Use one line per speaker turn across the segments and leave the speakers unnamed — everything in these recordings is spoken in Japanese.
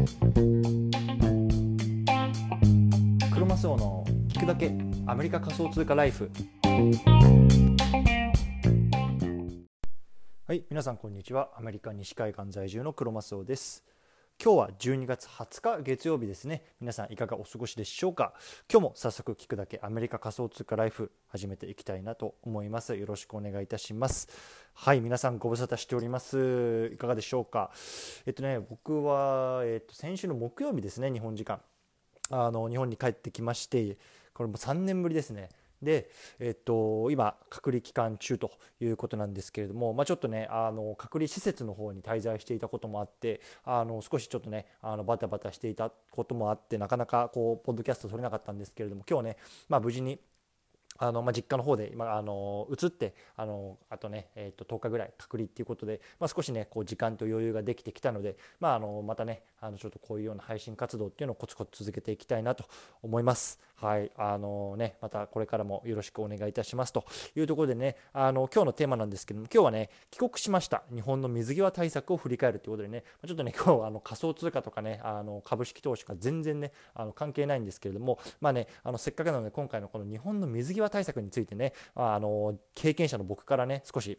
クロマスオの聞くだけアメリカ仮想通貨ライフ。はい皆さんこんにちは。アメリカ西海岸在住のクロマスオです。今日は12月20日月曜日ですね。皆さんいかがお過ごしでしょうか？今日も早速聞くだけアメリカ仮想通貨ライフ始めていきたいなと思います。よろしくお願いいたします。はい皆さんご無沙汰しております。いかがでしょうか？えっとね僕はえっと先週の木曜日ですね日本時間。あの日本に帰ってきましてこれも3年ぶりですね。で、えっと、今、隔離期間中ということなんですけれども、まあ、ちょっとね、あの隔離施設の方に滞在していたこともあって、あの少しちょっとね、あのバタバタしていたこともあって、なかなかこうポッドキャスト取れなかったんですけれども、今日ね、まあ、無事にあのまあ、実家の方で今あの移ってあのあとね、えー、と10日ぐらい隔離っていうことで、まあ、少しねこう時間と余裕ができてきたので、まあ、あのまたねあのちょっとこういうような配信活動っていうのをコツコツ続けていきたいなと思います。はいあのね、またこれからもよろしくお願いいたしますというところでねあの今日のテーマなんですけども今日はね帰国しました日本の水際対策を振り返るということでねちょっとね 今日はあの仮想通貨とかねあの株式投資が全然ねあの関係ないんですけれどもまあねあのせっかくなので今回のこの日本の水際対策についてねあの経験者の僕からね少し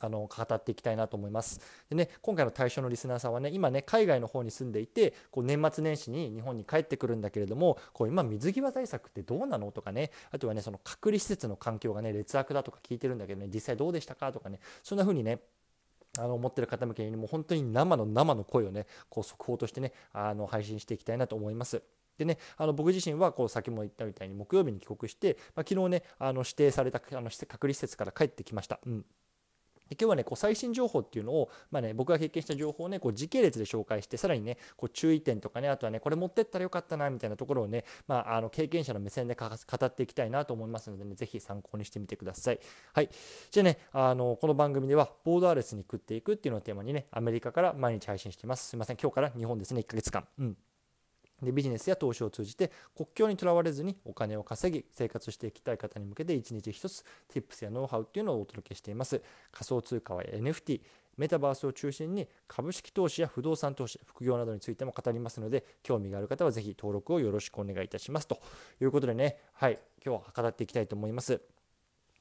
あの語っていきたいなと思います。でね、今回の対象のリスナーさんはね、今ね、海外の方に住んでいて、こう年末年始に日本に帰ってくるんだけれども、こう今、水際対策ってどうなのとかね、あとはね、その隔離施設の環境がね、劣悪だとか聞いてるんだけどね、実際どうでしたかとかね、そんな風にね、あの思ってる方向けにもう本当に生の生の声をね、こう速報としてね、あの配信していきたいなと思います。でね、あの僕自身はこう先も言ったみたいに木曜日に帰国して、まあ、昨日ね、あの指定されたあの隔離施設から帰ってきました。うんで今日はねこう最新情報っていうのを、まあね、僕が経験した情報をねこう時系列で紹介してさらにねこう注意点とかねあとはねこれ持ってったらよかったなみたいなところをね、まあ、あの経験者の目線で語っていきたいなと思いますのでねぜひ参考にしてみてください。はい、じゃあねあのこの番組ではボーダーレスに食っていくっていうのをテーマにねアメリカから毎日配信しています。すいません今日から日本ですね1ヶ月間。うんでビジネスや投資を通じて国境にとらわれずにお金を稼ぎ生活していきたい方に向けて一日一つ Tips やノウハウっていうのをお届けしています。仮想通貨は NFT メタバースを中心に株式投資や不動産投資副業などについても語りますので興味がある方はぜひ登録をよろしくお願いいたします。ということでねはい今日は語っていきたいと思います。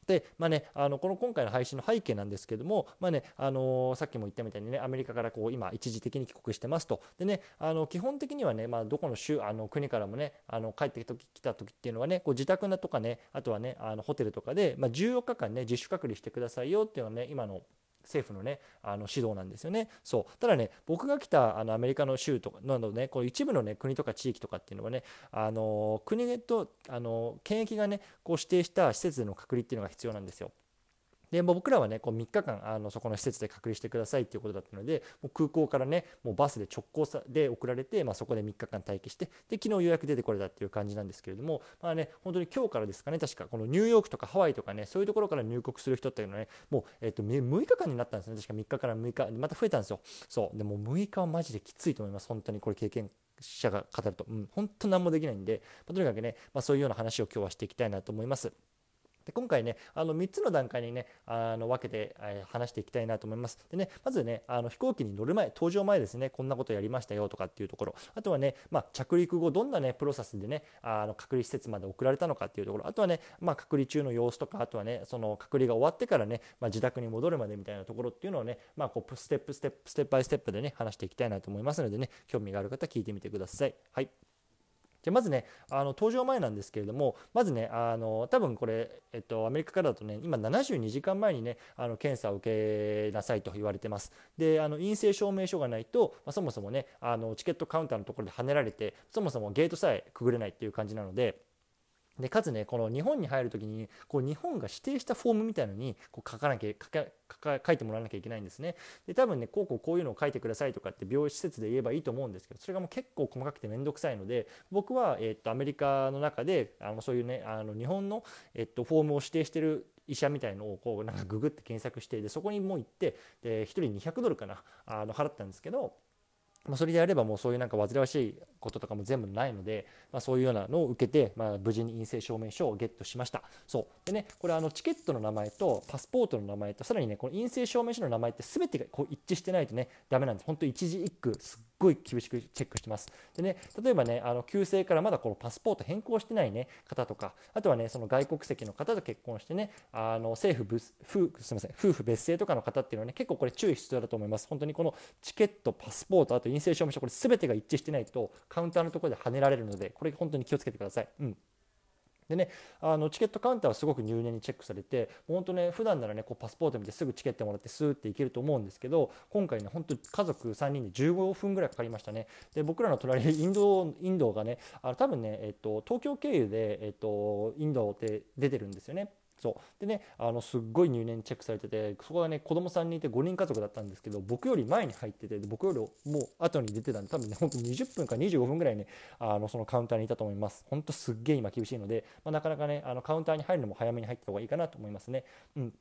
で、まあね、あのこの今回の配信の背景なんですけども、まあねあのさっきも言ったみたいにねアメリカからこう今一時的に帰国してますと。でねあの基本的にはね、まあ、どこの州あの国からもねあの帰ってきた時っていうのはねこう自宅とかねあとはねあのホテルとかで、まあ、14日間ね自主隔離してくださいよっていうのはね今の政府のねあの指導なんですよね。そうただね僕が来たあのアメリカの州とかなどねこう一部のね国とか地域とかっていうのはねあの国とあの検疫がねこう指定した施設での隔離っていうのが必要なんですよ。でもう僕らはねこう3日間あのそこの施設で隔離してくださいっていうことだったのでもう空港からねもうバスで直行さで送られて、まあ、そこで3日間待機してで昨日予約出てこれたっていう感じなんですけれどもまあね本当に今日からですかね確かこのニューヨークとかハワイとかねそういうところから入国する人っていうのはねもう、えー、と6日間になったんですね。確か3日から6日また増えたんですよ。そうでも6日はマジできついと思います。本当に。これ経験者が語ると、うん、本当何もできないんで、まあ、とにかくね、まあ、そういうような話を今日はしていきたいなと思います。で今回ねあの3つの段階にねあの分けて、え、話していきたいなと思います。でねまずねあの飛行機に乗る前搭乗前ですねこんなことやりましたよとかっていうところ。あとはね、まあ、着陸後どんなねプロセスでねあの隔離施設まで送られたのかっていうところ。あとはね、まあ、隔離中の様子とかあとはねその隔離が終わってからね、まあ、自宅に戻るまでみたいなところっていうのをね、まあ、こうステップステップ step by step でね話していきたいなと思いますのでね興味がある方聞いてみてください。はい。でまずねあの登場前なんですけれどもまずねあの多分これ、えっと、アメリカからだとね今72時間前にねあの検査を受けなさいと言われてます。であの陰性証明書がないと、まあ、そもそもねあのチケットカウンターのところで跳ねられてそもそもゲートさえくぐれないっていう感じなのででかつねこの日本に入る時にこう日本が指定したフォームみたいのにこう書かなきゃ書書いてもらわなきゃいけないんですね。で多分ねこうこうこういうのを書いてくださいとかって病院施設で言えばいいと思うんですけどそれがもう結構細かくて面倒くさいので僕は、えっとアメリカの中であのそういうねあの日本の、えっとフォームを指定してる医者みたいのをこうなんかググって検索してでそこにもう行ってで1人200ドルかなあの払ったんですけどまあ、それであればもうそういうなんか煩わしいこととかも全部ないので、まあ、そういうようなのを受けて、まあ、無事に陰性証明書をゲットしました。そうでね、これあのチケットの名前とパスポートの名前とさらにねこの陰性証明書の名前って全てがこう一致してないとねダメなんです。本当一字一句すっごい厳しくチェックしてます。でね、例えばね、あの旧姓からまだこのパスポート変更してない、ね、方とか、あとはね、その外国籍の方と結婚してね、あの政府夫すみません夫婦別姓とかの方っていうのはね、結構これ注意必要だと思います。本当にこのチケット、パスポート、あと陰性証明書、これ全てが一致してないと、カウンターのところで跳ねられるので、これ本当に気をつけてください。うんでね、あのチケットカウンターはすごく入念にチェックされて、本当ね、普段ならね、こうパスポート見てすぐチケットもらってスーって行けると思うんですけど、今回ね、本当家族3人で15分ぐらいかかりましたね。で、僕らの隣インド、インドがね、あの多分ね、えっと、東京経由で、えっと、インドって出てるんですよね。そう。でねあのすっごい入念にチェックされててそこがね子供3人いて5人家族だったんですけど僕より前に入ってて僕よりもう後に出てたんで多分ねほんと20分か25分ぐらいねあのそのカウンターにいたと思います。ほんとすっげえ今厳しいので、まあ、なかなかねあのカウンターに入るのも早めに入った方がいいかなと思いますね。うん。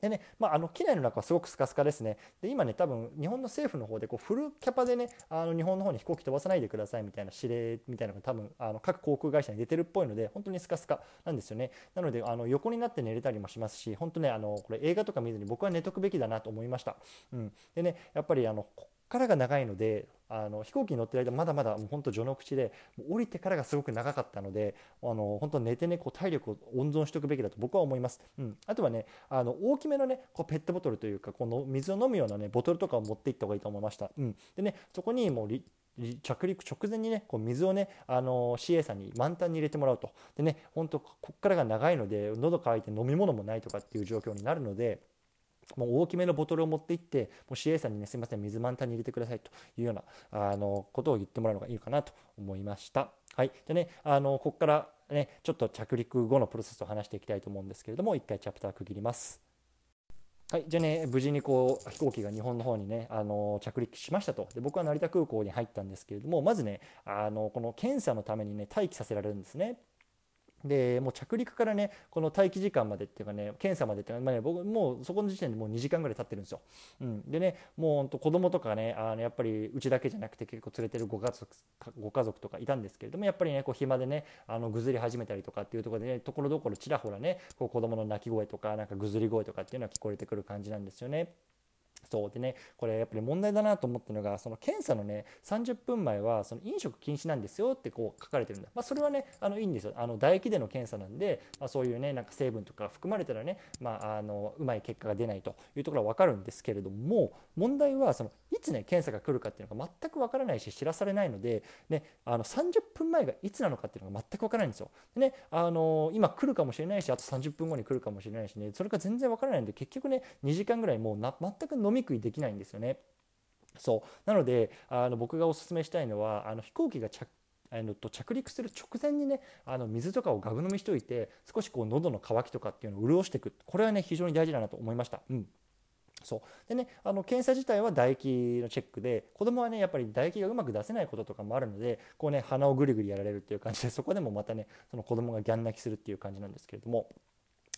でね、まあ、あの機内の中はすごくスカスカですね。で今ね、多分日本の政府の方でこうフルキャパでね、あの日本の方に飛行機飛ばさないでくださいみたいな指令みたいなのが多分あの各航空会社に出てるっぽいので、本当にスカスカなんですよね。なのであの横になって寝れたりもしますし、本当ね、あのこれ映画とか見ずに僕は寝とくべきだなと思いました。うん、でね、やっぱりあのからが長いのであの飛行機に乗ってる間まだまだもう本当序の口で降りてからがすごく長かったのであの本当寝てねこう体力を温存しておくべきだと僕は思います、うん、あとはねあの大きめのねこうペットボトルというかこの水を飲むようなねボトルとかを持っていった方がいいと思いました、うん、でねそこにもう着陸直前にねこう水をねあの CA さんに満タンに入れてもらうと。でね本当ここからが長いので喉乾いて飲み物もないとかっていう状況になるのでもう大きめのボトルを持って行って、もう CA さんにね、すみません、水満タンに入れてくださいというようなあのことを言ってもらうのがいいかなと思いました。はい。でね、あのここからね、ちょっと着陸後のプロセスを話していきたいと思うんですけれども、一回チャプター区切ります。はい、じゃあね、無事にこう飛行機が日本の方にね、あの着陸しましたとで、僕は成田空港に入ったんですけれども、まずね、あのこの検査のためにね、待機させられるんですね。でもう着陸からねこの待機時間までっていうかね検査までっていうか、まあね、僕もうそこの時点でもう2時間ぐらい経ってるんですよ、うん、でねもうほんと子供とかねあのやっぱりうちだけじゃなくて結構連れてるご家族ご家族とかいたんですけれどもやっぱりねこう暇でねあのぐずり始めたりとかっていうところでねところどころちらほらねこう子供の泣き声とかなんかぐずり声とかっていうのは聞こえてくる感じなんですよね。そうでねこれやっぱり問題だなと思ったのがその検査のね30分前はその飲食禁止なんですよってこう書かれてるんだ、まあ、それはねあのいいんですよあの唾液での検査なんで、まあ、そういうねなんか成分とか含まれたらね、まあ、あのうまい結果が出ないというところは分かるんですけれども問題はそのいつね検査が来るかっていうのが全く分からないし知らされないので、ね、あの30分前がいつなのかっていうのが全く分からないんですよ。でねあの今来るかもしれないしあと30分後に来るかもしれないしねそれが全然分からないんで結局ね2時間ぐらいもうな全く飲み食いできないんですよね。そうなのであの僕がおすすめしたいのはあの飛行機が着あのと着陸する直前にねあの水とかをガブ飲みしておいて少しこう喉の渇きとかっていうのを潤していくこれはね非常に大事だなと思いました。うんそうでね、あの検査自体は唾液のチェックで子供はねやっぱり唾液がうまく出せないこととかもあるのでこうね鼻をぐりぐりやられるっていう感じでそこでもまたねその子供がギャン泣きするっていう感じなんですけれども。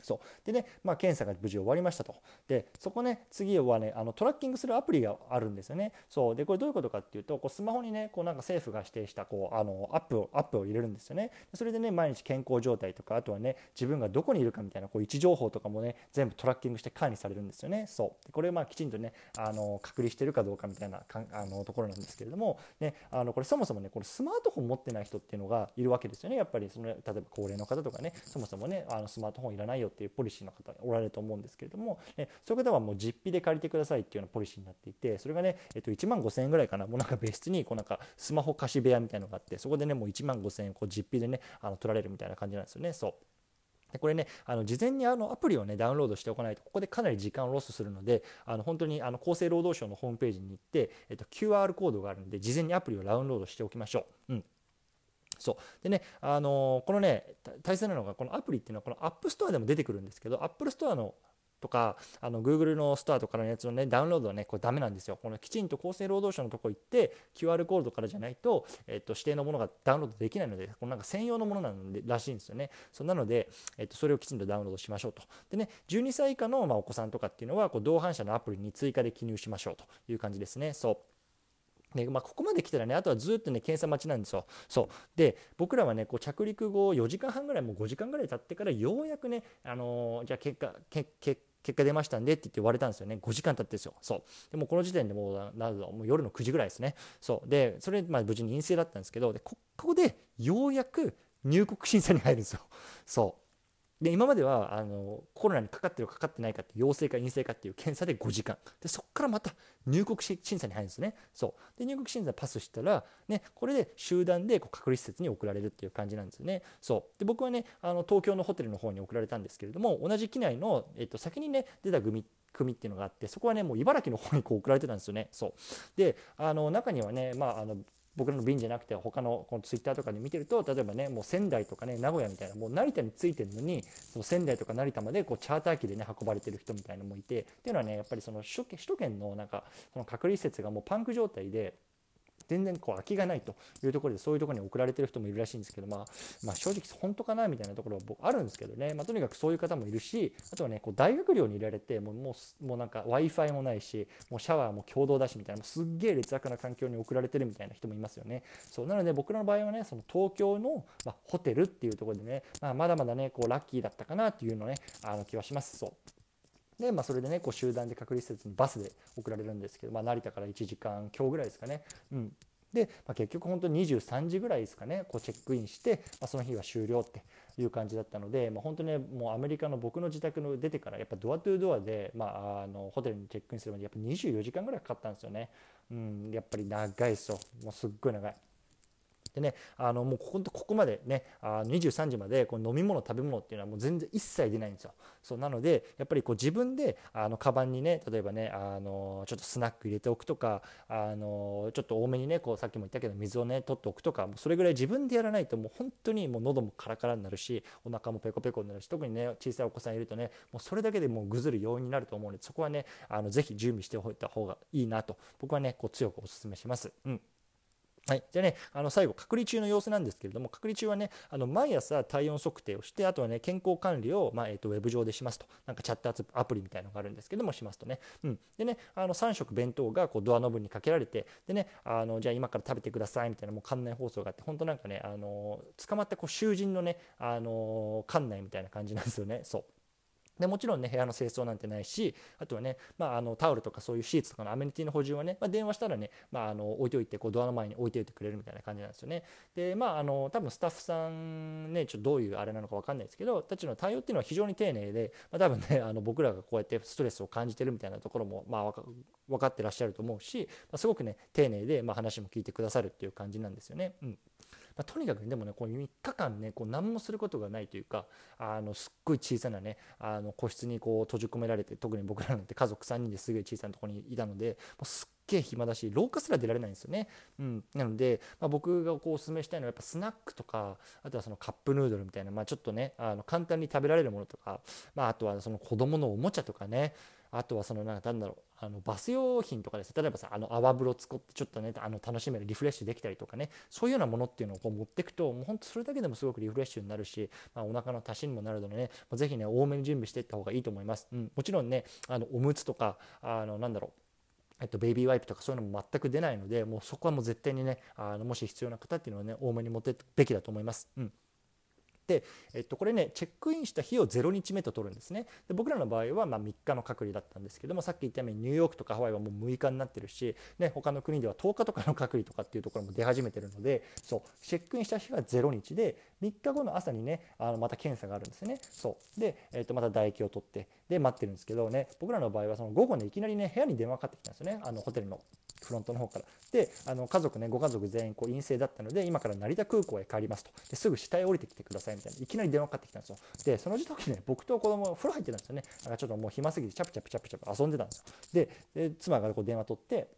そうでね、まあ、検査が無事終わりましたと。で、そこね、次はね、あのトラッキングするアプリがあるんですよね。そうで、これどういうことかっていうと、こうスマホにね、こうなんか政府が指定したこうあのアップをアップを入れるんですよね。それでね、毎日健康状態とか、あとはね、自分がどこにいるかみたいなこう位置情報とかもね、全部トラッキングして管理されるんですよね。そうでこれまあきちんとね、あの隔離してるかどうかみたいなかあのところなんですけれども、ね、あのこれそもそもね、これスマートフォン持ってない人っていうのがいるわけですよね。やっぱりその例えば高齢の方とかね、そもそもね、あのスマートフォンいらないよっていうポリシーの方おられると思うんですけれども、えそういう方はもう実費で借りてくださいっていうようなポリシーになっていてそれがね、えっと、1万5000円ぐらいかなもうなんか別室にこうなんかスマホ貸し部屋みたいなのがあってそこでねもう1万5000円こう実費でねあの取られるみたいな感じなんですよねそう。でこれね、あの事前にあのアプリをね、ダウンロードしておかないと、ここでかなり時間をロスするので、あの本当にあの厚生労働省のホームページに行って、えっと、QR コードがあるので、事前にアプリをダウンロードしておきましょう。うんそうでね、あの、このね大切なのがこのアプリっていうのはこの App Store でも出てくるんですけど Apple Store のとか、あの Google のスタートかのやつのね、ダウンロードはね、これダメなんですよ。このきちんと厚生労働省のとこ行って、QR コードからじゃないと、えっと、指定のものがダウンロードできないので、このなんか専用のものなんでらしいんですよね。そうなので、えっと、それをきちんとダウンロードしましょうと。でね、12歳以下の、まあ、お子さんとかっていうのは、こう同伴者のアプリに追加で記入しましょうという感じですね。そう。ねまあ、ここまで来たらね、あとはずっとね、検査待ちなんですよ。そう。で、僕らはね、こう着陸後4時間半ぐらい、もう5時間ぐらい経ってから、ようやくね、あのー、じゃあ結果、結結果出ましたんでって言って言われたんですよね。5時間経ってですよ。そう。でもこの時点でもうなもう夜の9時ぐらいですね。そう。でそれまあ無事に陰性だったんですけどでここでようやく入国審査に入るんですよ。そう。で今まではあのコロナにかかってるかかってないかって陽性か陰性かっていう検査で5時間。でそこからまた入国審査に入るんですね。そう。で入国審査パスしたら、ね、これで集団でこう隔離施設に送られるっていう感じなんですよね。そう。で僕はねあの東京のホテルの方に送られたんですけれども同じ機内の、えっと、先にね出た組組っていうのがあってそこはねもう茨城の方にこう送られてたんですよね。そう。であの中にはねまああの僕らの便じゃなくて他のこのツイッターとかで見てると例えばねもう仙台とかね名古屋みたいなもう成田に着いてるのにその仙台とか成田までこうチャーター機でね運ばれてる人みたいなのもいてっていうのはねやっぱりその首都圏のなんかその隔離施設がもうパンク状態で全然こう空きがないというところでそういうところに送られてる人もいるらしいんですけど、まあ、まあ正直本当かなみたいなところはあるんですけどね、まあ、とにかくそういう方もいるしあとはねこう大学寮にいられてもうもうもうなんか w i f i もないしもうシャワーも共同だしみたいなすっげえ劣悪な環境に送られてるみたいな人もいますよね。そうなので僕らの場合はねその東京の、まあ、ホテルっていうところでね、まあ、まだまだねこうラッキーだったかなっていうのねあの気はします。そう。で、まあ、それでねこう集団で隔離施設にバスで送られるんですけど、まあ、成田から1時間強ぐらいですかね、うん、で、まあ、結局本当に23時ぐらいですかねこうチェックインして、まあ、その日は終了っていう感じだったので、まあ、本当ねもうアメリカの僕の自宅の出てからやっぱドアトゥードアで、まあ、あのホテルにチェックインするまでやっぱ24時間ぐらいかかったんですよね。うん、やっぱり長いですよもうすっごい長い。でね、あのもうここここまでね、あ23時までこう飲み物、食べ物っていうのはもう全然一切出ないんですよ。そうなので、やっぱりこう自分であのカバンにね、例えばね、あのちょっとスナック入れておくとか、あのちょっと多めにね、こうさっきも言ったけど、水をね、取っておくとか、もそれぐらい自分でやらないと、もう本当にもう喉もカラカラになるし、お腹もペコペコになるし、特にね、小さいお子さんいるとね、もうそれだけでもうぐずる要因になると思うので、そこはね、あのぜひ準備しておいた方がいいなと、僕はね、こう強くお勧めします。うんはい、じゃあね、あの最後、隔離中の様子なんですけれども、隔離中はね、あの毎朝体温測定をして、あとはね、健康管理を、まあえーと、ウェブ上でしますと、なんかチャットアプリみたいなのがあるんですけども、しますとね、うん、でね、あの3食弁当がこうドアノブにかけられて、でね、あのじゃあ今から食べてくださいみたいな、もう館内放送があって、本当なんかね、あの捕まったこう囚人のね、あの館内みたいな感じなんですよね、そう。でもちろんね部屋の清掃なんてないしあとはね、まあ、あのタオルとかそういうシーツとかのアメニティの補充はね、まあ、電話したらね、まあ、あの置いておいてこうドアの前に置いておいてくれるみたいな感じなんですよねでまああの多分スタッフさんねちょっとどういうあれなのか分かんないですけどたちの対応っていうのは非常に丁寧で、まあ、多分ねあの僕らがこうやってストレスを感じてるみたいなところも、まあ、分かってらっしゃると思うし、まあ、すごくね丁寧で、まあ、話も聞いてくださるっていう感じなんですよね。うんまあ、とにかく、ね、でもねこう3日間ねこう何もすることがないというかあのすっごい小さなねあの個室にこう閉じ込められて特に僕らなんて家族3人ですごい小さなところにいたのでもうすっげえ暇だし廊下すら出られないんですよね、うん、なので、まあ、僕がこうお勧めしたいのはやっぱスナックとかあとはそのカップヌードルみたいな、まあ、ちょっとねあの簡単に食べられるものとか、まあ、あとはその子供のおもちゃとかねあとはそのなんだろうあのバス用品とかです例えばさあの泡風呂使ってちょっとねあの楽しめるリフレッシュできたりとかね。そういうようなものっていうのをこう持っていくともうほんとそれだけでもすごくリフレッシュになるし、まあ、お腹の足しにもなるのでねぜひね多めに準備していった方がいいと思います、うん、もちろんねあのおむつとかあのなんだろうえっと、ベイビーワイプとかそういうのも全く出ないのでもうそこはもう絶対にねあのもし必要な方っていうのはね多めに持っていくべきだと思います。うん、えっと、これねチェックインした日を0日目と取るんですね。で僕らの場合はま3日の隔離だったんですけどもさっき言ったようにニューヨークとかハワイはもう6日になってるし、ね、他の国では10日とかの隔離とかっていうところも出始めてるのでそうチェックインした日は0日で3日後の朝にねあのまた検査があるんですね。そう。で、えっと、また唾液を取ってで待ってるんですけどね僕らの場合はその午後ねいきなりね部屋に電話かかってきたんですよね。あのホテルの。フロントの方から。であの家族ねご家族全員こう陰性だったので今から成田空港へ帰りますと。ですぐ下へ降りてきてくださいみたいな。いきなり電話かかってきたんですよ。でその時ね僕と子供風呂入ってたんですよね。なんかちょっともう暇すぎてチャプチャプチャプチャプ遊んでたんですよ。でで妻がこう電話取って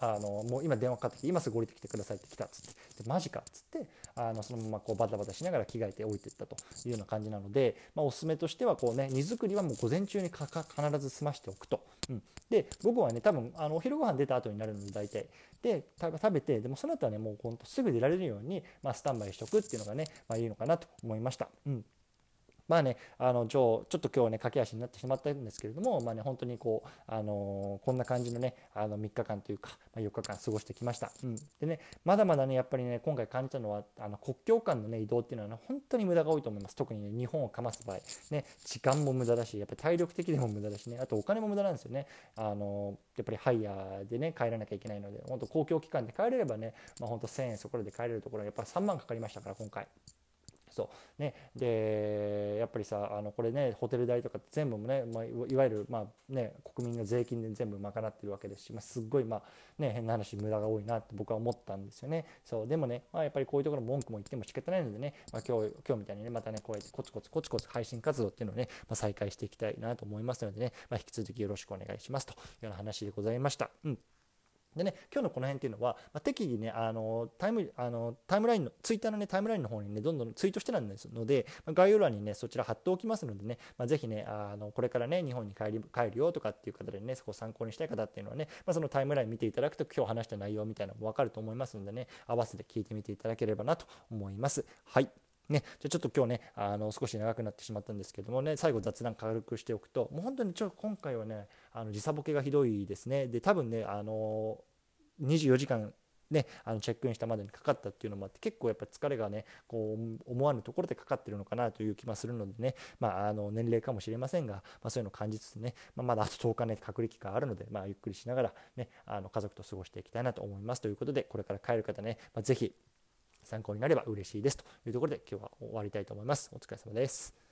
あのもう今電話かかってきて今すぐ降りてきてくださいって来たっつって。でマジかっつってあのそのままこうバタバタしながら着替えて置いていったというような感じなので、まあ、おすすめとしてはこうね荷造りはもう午前中に必ず済ましておくと、うん、で午後はね多分あのお昼ご飯出た後になるので大体。で食べてでもその後はねもうほんとすぐ出られるように、まあ、スタンバイしておくっていうのがね、まあ、いいのかなと思いました。うん。まあね、あのちょちょっと今日ね駆け足になってしまったんですけれども、まあね、本当にこう、あのこんな感じのね、あの3日間というか、ま、4日間過ごしてきました。うん、でね、まだまだね、やっぱりね、今回感じたのは、あの国境間の、ね、移動っていうのは、ね、本当に無駄が多いと思います。特にね、日本をかます場合、ね、時間も無駄だし、やっぱ体力的でも無駄だしね、あとお金も無駄なんですよね。あのやっぱりハイヤーでね、帰らなきゃいけないので、本当公共機関で帰れればね、まあ、本当1000円そこらで帰れるところはやっぱり3万かかりましたから、今回。そう。ね、でやっぱりさあのこれねホテル代とか全部もね、まあ、いわゆる、まあね、国民の税金で全部賄ってるわけですし、まあ、すっごい、まあね、変な話無駄が多いなって僕は思ったんですよね。そう。でもね、まあ、やっぱりこういうところ文句も言っても仕方ないのでね、まあ、今日今日みたいにねまたねこうやってコツコツコツコツ配信活動っていうのをね、まあ、再開していきたいなと思いますのでね、まあ、引き続きよろしくお願いしますというような話でございました。うん。でね、今日のこの辺っていうのは、まあ、適宜ね、あのタイムあのタイムラインの、ツイッターの、ね、タイムラインの方にね、どんどんツイートしてなんですので、まあ、概要欄にね、そちら貼っておきますのでね、まあ、ぜひね、あのこれからね、日本に帰り帰るよとかっていう方でね、そこを参考にしたい方っていうのはね、まあ、そのタイムライン見ていただくと、今日話した内容みたいなのも分かると思いますのでね、合わせて聞いてみていただければなと思います。はい。ね、じゃちょっと今日ねあの少し長くなってしまったんですけどもね最後雑談軽くしておくともう本当にちょ今回はねあの時差ボケがひどいですね。で多分ねあの24時間ね、あのチェックインしたまでにかかったっていうのもあって結構やっぱ疲れがねこう思わぬところでかかってるのかなという気もするのでね、まあ、あの年齢かもしれませんが、まあ、そういうのを感じつつね、まあ、まだあと10日ね隔離期間あるので、まあ、ゆっくりしながら、ね、あの家族と過ごしていきたいなと思います。ということでこれから帰る方ね、まあ、ぜひ参考になれば嬉しいですというところで今日は終わりたいと思います。お疲れ様です。